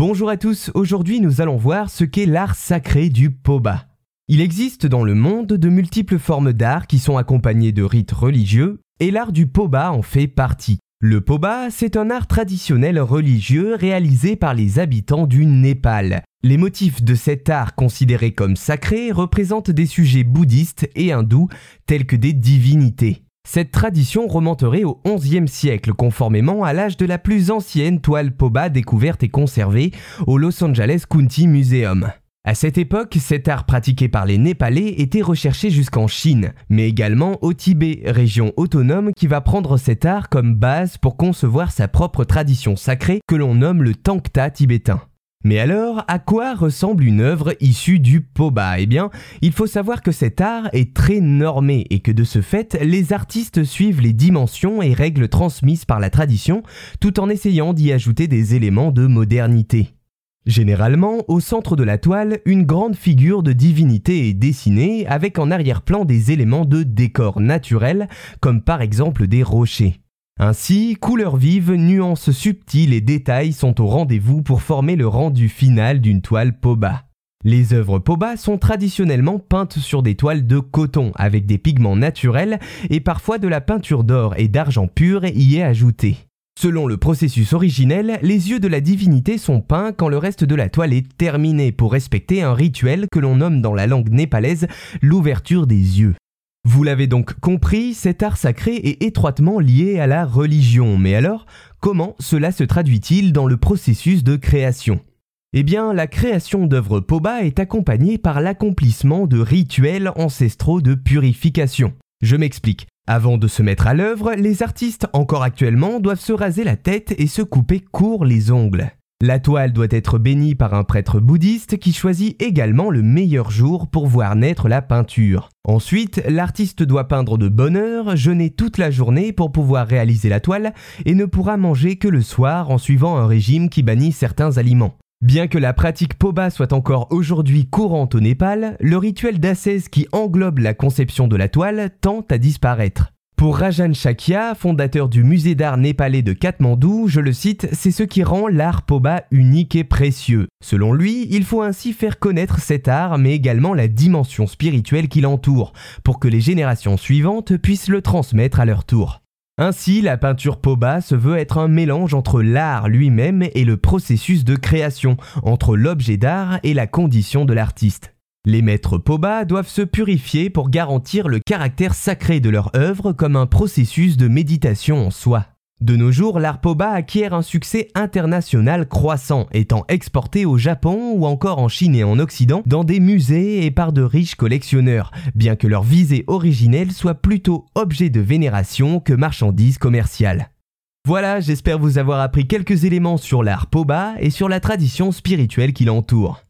Bonjour à tous, aujourd'hui nous allons voir ce qu'est l'art sacré du Poba. Il existe dans le monde de multiples formes d'art qui sont accompagnées de rites religieux, et l'art du Poba en fait partie. Le Poba, c'est un art traditionnel religieux réalisé par les habitants du Népal. Les motifs de cet art considéré comme sacré représentent des sujets bouddhistes et hindous tels que des divinités. Cette tradition remonterait au XIe siècle, conformément à l'âge de la plus ancienne toile Poba découverte et conservée au Los Angeles County Museum. À cette époque, cet art pratiqué par les Népalais était recherché jusqu'en Chine, mais également au Tibet, région autonome qui va prendre cet art comme base pour concevoir sa propre tradition sacrée que l'on nomme le Tangta tibétain. Mais alors, à quoi ressemble une œuvre issue du Poba? Eh bien, il faut savoir que cet art est très normé et que de ce fait, les artistes suivent les dimensions et règles transmises par la tradition, tout en essayant d'y ajouter des éléments de modernité. Généralement, au centre de la toile, une grande figure de divinité est dessinée avec en arrière-plan des éléments de décor naturel, comme par exemple des rochers. Ainsi, couleurs vives, nuances subtiles et détails sont au rendez-vous pour former le rendu final d'une toile Poba. Les œuvres Poba sont traditionnellement peintes sur des toiles de coton avec des pigments naturels et parfois de la peinture d'or et d'argent pur y est ajoutée. Selon le processus originel, les yeux de la divinité sont peints quand le reste de la toile est terminé pour respecter un rituel que l'on nomme dans la langue népalaise l'ouverture des yeux. Vous l'avez donc compris, cet art sacré est étroitement lié à la religion. Mais alors, comment cela se traduit-il dans le processus de création? Eh bien, la création d'œuvres Poba est accompagnée par l'accomplissement de rituels ancestraux de purification. Je m'explique. Avant de se mettre à l'œuvre, les artistes encore actuellement doivent se raser la tête et se couper court les ongles. La toile doit être bénie par un prêtre bouddhiste qui choisit également le meilleur jour pour voir naître la peinture. Ensuite, l'artiste doit peindre de bonne heure, jeûner toute la journée pour pouvoir réaliser la toile et ne pourra manger que le soir en suivant un régime qui bannit certains aliments. Bien que la pratique Poba soit encore aujourd'hui courante au Népal, le rituel d'ascèse qui englobe la conception de la toile tend à disparaître. Pour Rajan Shakya, fondateur du musée d'art népalais de Katmandou, je le cite, c'est ce qui rend l'art Poba unique et précieux. Selon lui, il faut ainsi faire connaître cet art, mais également la dimension spirituelle qui l'entoure, pour que les générations suivantes puissent le transmettre à leur tour. Ainsi, la peinture Poba se veut être un mélange entre l'art lui-même et le processus de création, entre l'objet d'art et la condition de l'artiste. Les maîtres Poba doivent se purifier pour garantir le caractère sacré de leur œuvre comme un processus de méditation en soi. De nos jours, l'art Poba acquiert un succès international croissant, étant exporté au Japon ou encore en Chine et en Occident dans des musées et par de riches collectionneurs, bien que leur visée originelle soit plutôt objet de vénération que marchandise commerciale. Voilà, j'espère vous avoir appris quelques éléments sur l'art Poba et sur la tradition spirituelle qui l'entoure.